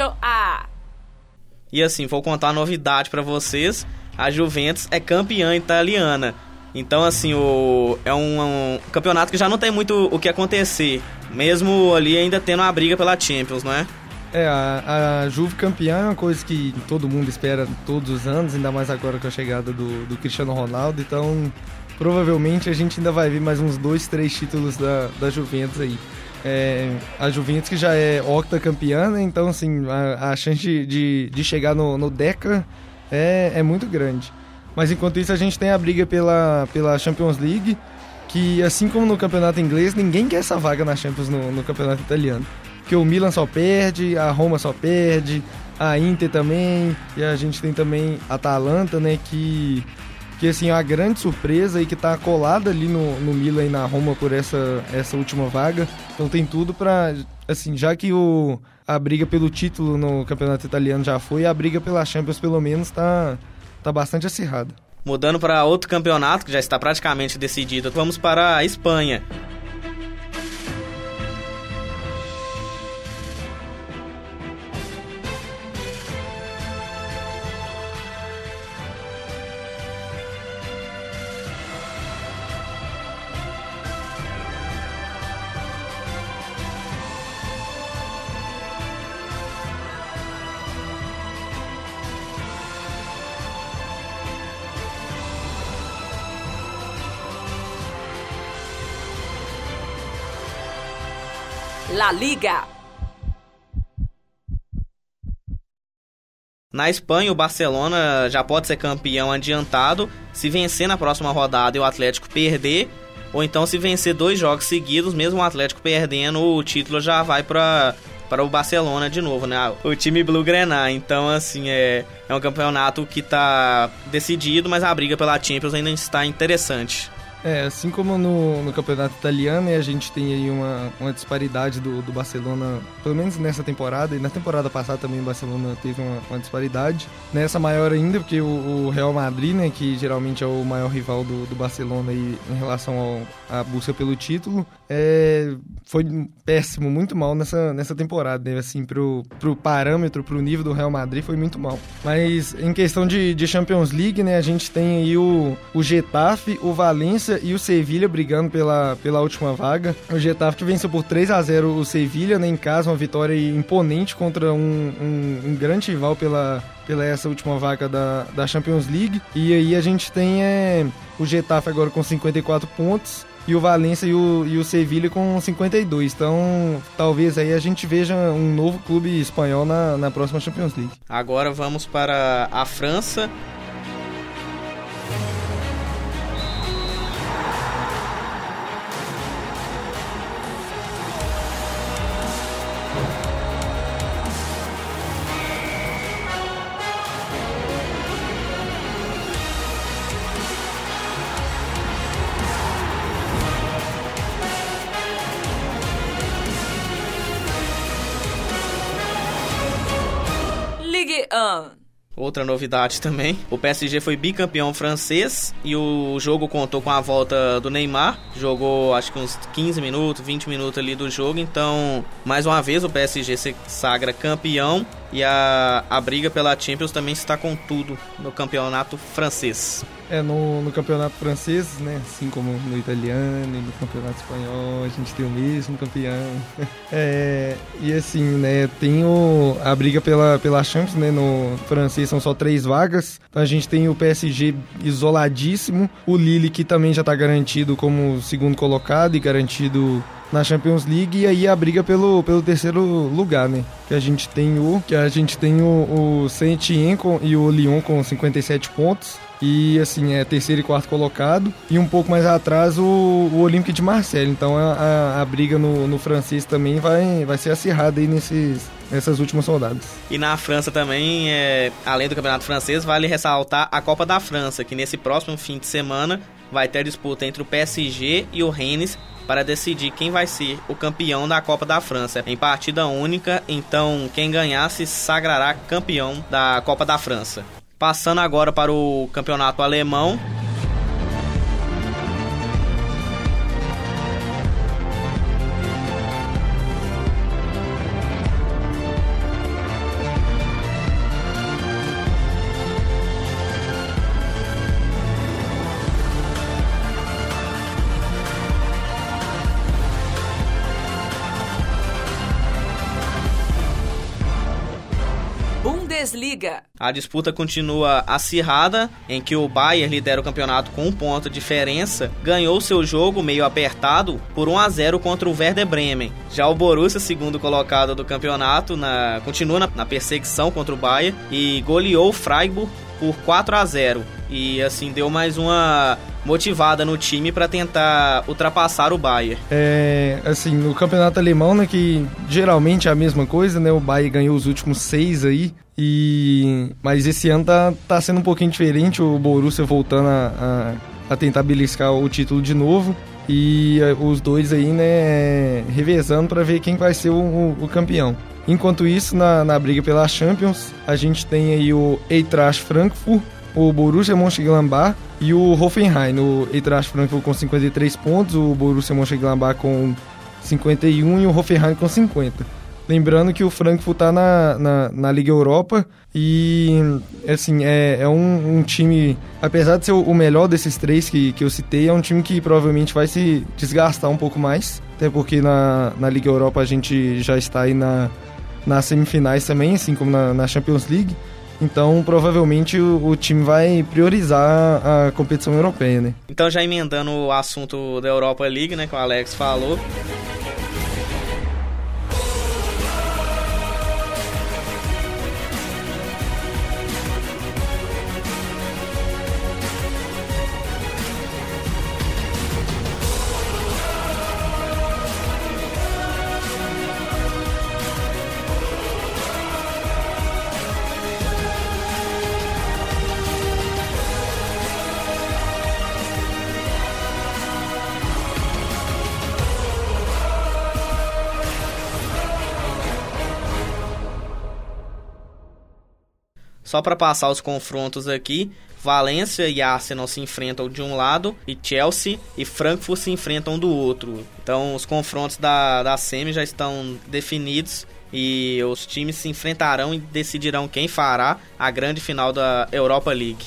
A.
E assim, vou contar a novidade para vocês. A Juventus é campeã italiana. Então, assim, o, é um, um, campeonato que já não tem muito o que acontecer. Mesmo ali ainda tendo uma briga pela Champions, não é?
É, a, a Juve campeã é uma coisa que todo mundo espera todos os anos, ainda mais agora com a chegada do, do Cristiano Ronaldo. Então, provavelmente a gente ainda vai ver mais uns dois, três títulos da, da Juventus aí. É, a Juventus que já é octacampeã, né? então assim, a, a chance de, de chegar no, no Deca é, é muito grande. Mas enquanto isso a gente tem a briga pela, pela Champions League, que assim como no campeonato inglês, ninguém quer essa vaga na Champions no, no campeonato italiano. Porque o Milan só perde, a Roma só perde, a Inter também, e a gente tem também a Atalanta, né, que que assim, a grande surpresa e que tá colada ali no, no Milan e na Roma por essa, essa última vaga. Então tem tudo para assim, já que o, a briga pelo título no campeonato italiano já foi, a briga pela Champions pelo menos tá, tá bastante acirrada.
Mudando para outro campeonato que já está praticamente decidido, vamos para a Espanha.
La Liga.
Na Espanha, o Barcelona já pode ser campeão adiantado se vencer na próxima rodada e o Atlético perder, ou então se vencer dois jogos seguidos, mesmo o Atlético perdendo, o título já vai para para o Barcelona de novo, né? O time Blue Grenar. Então, assim, é, é um campeonato que está decidido, mas a briga pela Champions ainda está interessante.
É, assim como no, no campeonato italiano, a gente tem aí uma, uma disparidade do, do Barcelona, pelo menos nessa temporada, e na temporada passada também o Barcelona teve uma, uma disparidade. Nessa maior ainda, porque o, o, Real Madrid, né, que geralmente é o maior rival do, do Barcelona aí, em relação à busca pelo título, é, foi péssimo, muito mal nessa, nessa temporada, né, assim, pro, pro parâmetro, pro nível do Real Madrid foi muito mal. Mas em questão de, de Champions League, né, a gente tem aí o, o Getafe, o Valência e o Sevilha brigando pela, pela última vaga. O Getafe que venceu por 3 a 0 o Sevilha, né, em casa, uma vitória imponente contra um, um, um grande rival pela, pela essa última vaga da, da Champions League. E aí a gente tem é, o Getafe agora com 54 pontos e o Valência e o, e o Sevilha com 52. Então, talvez aí a gente veja um novo clube espanhol na, na próxima Champions League.
Agora vamos para a França. Outra novidade também, o PSG foi bicampeão francês e o jogo contou com a volta do Neymar. Jogou acho que uns 15 minutos, 20 minutos ali do jogo, então mais uma vez o PSG se sagra campeão e a, a briga pela Champions também está com tudo no campeonato francês.
É, no, no campeonato francês, né? Assim como no italiano e no campeonato espanhol, a gente tem o mesmo campeão. (laughs) É, e assim, né? Tem o, a briga pela, pela Champions, né? No francês são só três vagas. Então a gente tem o PSG isoladíssimo, o Lille que também já está garantido como segundo colocado e garantido na Champions League e aí a briga pelo, pelo terceiro lugar, né? Que a gente tem o que a gente tem o, o Saint-Étienne e o Lyon com 57 pontos e assim é terceiro e quarto colocado e um pouco mais atrás o, o Olympique de Marseille então a, a, a, briga no, no francês também vai, vai ser acirrada aí nesses nessas últimas rodadas.
E na França também, é, além do campeonato francês, vale ressaltar a Copa da França, que nesse próximo fim de semana vai ter disputa entre o PSG e o Rennes para decidir quem vai ser o campeão da Copa da França. Em partida única, então quem ganhar se sagrará campeão da Copa da França. Passando agora para o campeonato alemão. A disputa continua acirrada, em que o Bayern lidera o campeonato com um ponto de diferença, ganhou seu jogo meio apertado por 1 a 0 contra o Werder Bremen. Já o Borussia, segundo colocado do campeonato, na, continua na, na perseguição contra o Bayern e goleou o Freiburg por 4 a 0 e assim deu mais uma motivada no time para tentar ultrapassar o Bayern.
É, assim, no campeonato alemão, né, que geralmente é a mesma coisa, né, o Bayern ganhou os últimos seis aí, e mas esse ano tá, tá sendo um pouquinho diferente, o Borussia voltando a, a, a tentar beliscar o título de novo, e é, os dois aí, né, revezando para ver quem vai ser o, o, o campeão. Enquanto isso, na, na briga pela Champions, a gente tem aí o Eintracht Frankfurt o Borussia Mönchengladbach e o Hoffenheim. O Eintracht Frankfurt com 53 pontos, o Borussia Mönchengladbach com 51 e o Hoffenheim com 50. Lembrando que o Frankfurt está na, na, na, Liga Europa e, assim, é, é um, um, time, apesar de ser o melhor desses três que, que eu citei, é um time que provavelmente vai se desgastar um pouco mais, até porque na, na Liga Europa a gente já está aí na, nas semifinais também, assim como na, na Champions League. Então, provavelmente o, o, time vai priorizar a competição europeia, né?
Então, já emendando o assunto da Europa League, né, que o Alex falou, Só para passar os confrontos aqui, Valência e Arsenal se enfrentam de um lado e Chelsea e Frankfurt se enfrentam do outro. Então os confrontos da, da semi já estão definidos e os times se enfrentarão e decidirão quem fará a grande final da Europa League.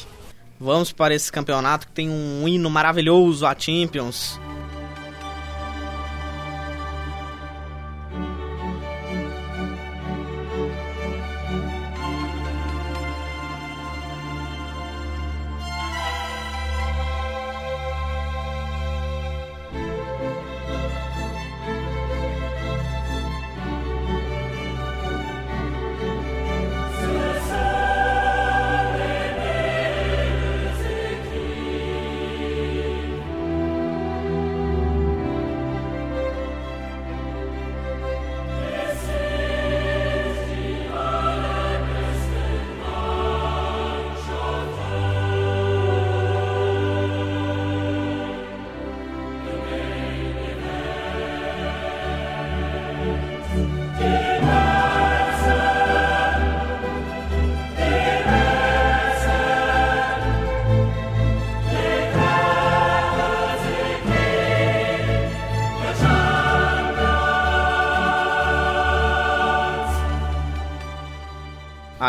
Vamos para esse campeonato que tem um hino maravilhoso, a Champions.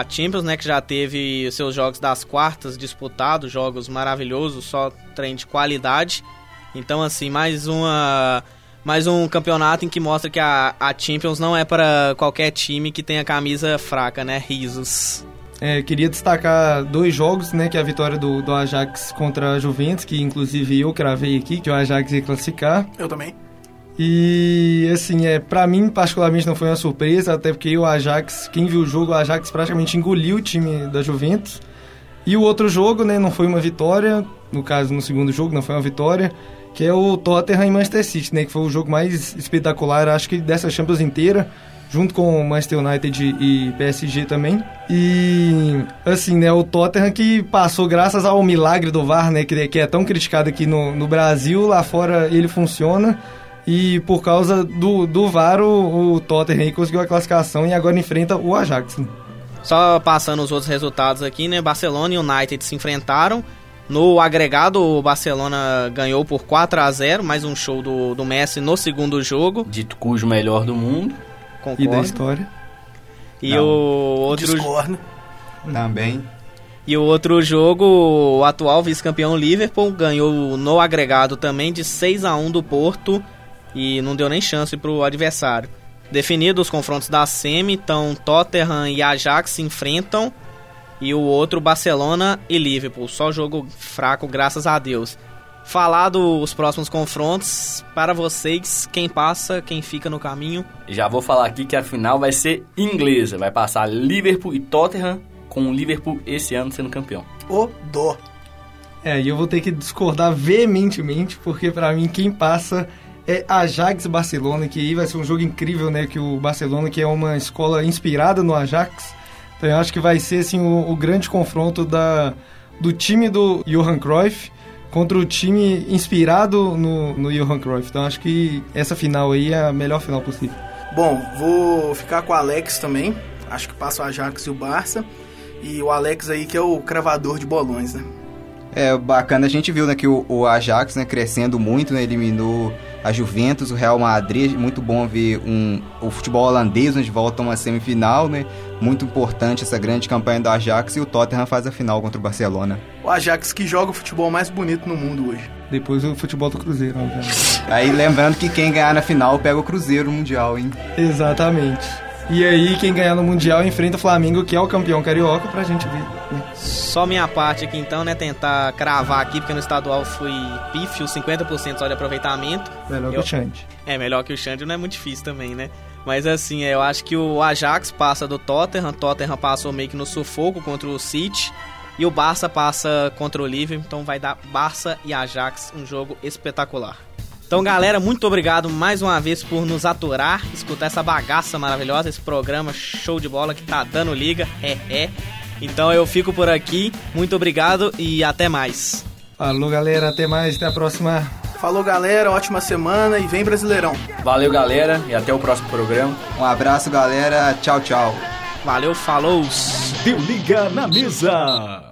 Champions, né, que já teve seus jogos das quartas disputados, jogos maravilhosos, só trem de qualidade. Então, assim, mais uma mais um campeonato em que mostra que a, a Champions não é para qualquer time que tenha camisa fraca, né? Risos.
É, queria destacar dois jogos, né? Que é a vitória do, do Ajax contra a Juventus, que inclusive eu cravei aqui, que o Ajax ia classificar.
Eu também.
E assim, é, para mim particularmente não foi uma surpresa, até porque o Ajax, quem viu o jogo, o Ajax praticamente engoliu o time da Juventus. E o outro jogo, né, não foi uma vitória, no caso no segundo jogo não foi uma vitória, que é o Tottenham e Manchester City, né, que foi o jogo mais espetacular, acho que dessa Champions inteira, junto com o Manchester United e PSG também. E assim, né, o Tottenham que passou graças ao milagre do VAR, né, que, é tão criticado aqui no, no Brasil, lá fora ele funciona. E por causa do, do VAR, o, o Tottenham conseguiu a classificação e agora enfrenta o Ajax.
Só passando os outros resultados aqui, né? Barcelona e United se enfrentaram. No agregado, o Barcelona ganhou por 4 a 0 mais um show do, do Messi no segundo jogo.
Dito cujo melhor do mundo.
Concordo.
E da história.
E Não. o outro.
Discordo.
Também.
E o outro jogo, o atual vice-campeão Liverpool ganhou no agregado também de 6 a 1 do Porto e não deu nem chance para o adversário. Definidos os confrontos da semi, então Tottenham e Ajax se enfrentam e o outro Barcelona e Liverpool. Só jogo fraco, graças a Deus. Falado os próximos confrontos, para vocês, quem passa, quem fica no caminho.
Já vou falar aqui que a final vai ser inglesa. Vai passar Liverpool e Tottenham, com o Liverpool esse ano sendo campeão.
O dó.
É, e eu vou ter que discordar veementemente, porque para mim quem passa é Ajax Barcelona, que vai ser um jogo incrível, né? Que o Barcelona, que é uma escola inspirada no Ajax, então eu acho que vai ser assim o, o grande confronto da, do time do Johan Cruyff contra o time inspirado no, no Johan Cruyff. Então acho que essa final aí é a melhor final possível.
Bom, vou ficar com o Alex também. Acho que passa o Ajax e o Barça. E o Alex aí que é o cravador de bolões, né?
É bacana, a gente viu né, que o, o Ajax né, crescendo muito, né, eliminou a Juventus, o Real Madrid. Muito bom ver um, o futebol holandês onde volta uma semifinal, né? Muito importante essa grande campanha do Ajax e o Tottenham faz a final contra o Barcelona.
O Ajax que joga o futebol mais bonito no mundo hoje.
Depois o futebol do Cruzeiro, obviamente.
Aí lembrando que quem ganhar na final pega o Cruzeiro Mundial, hein?
Exatamente. E aí, quem ganhar no Mundial enfrenta o Flamengo, que é o campeão carioca, pra gente ver. Né?
Só minha parte aqui então, né? Tentar cravar aqui, porque no estadual fui pífio, 50% só de aproveitamento.
Melhor eu... que o Xande.
É, melhor que o Xande não é muito difícil também, né? Mas assim, eu acho que o Ajax passa do Tottenham, Tottenham passou meio que no sufoco contra o City. E o Barça passa contra o Liverpool, então vai dar Barça e Ajax, um jogo espetacular. Então, galera, muito obrigado mais uma vez por nos aturar, escutar essa bagaça maravilhosa, esse programa show de bola que tá dando liga. É, é. Então eu fico por aqui. Muito obrigado e até mais.
Falou, galera. Até mais. Até a próxima.
Falou, galera. Ótima semana e vem Brasileirão.
Valeu, galera. E até o próximo programa.
Um abraço, galera. Tchau, tchau.
Valeu, falou.
Deu liga na mesa.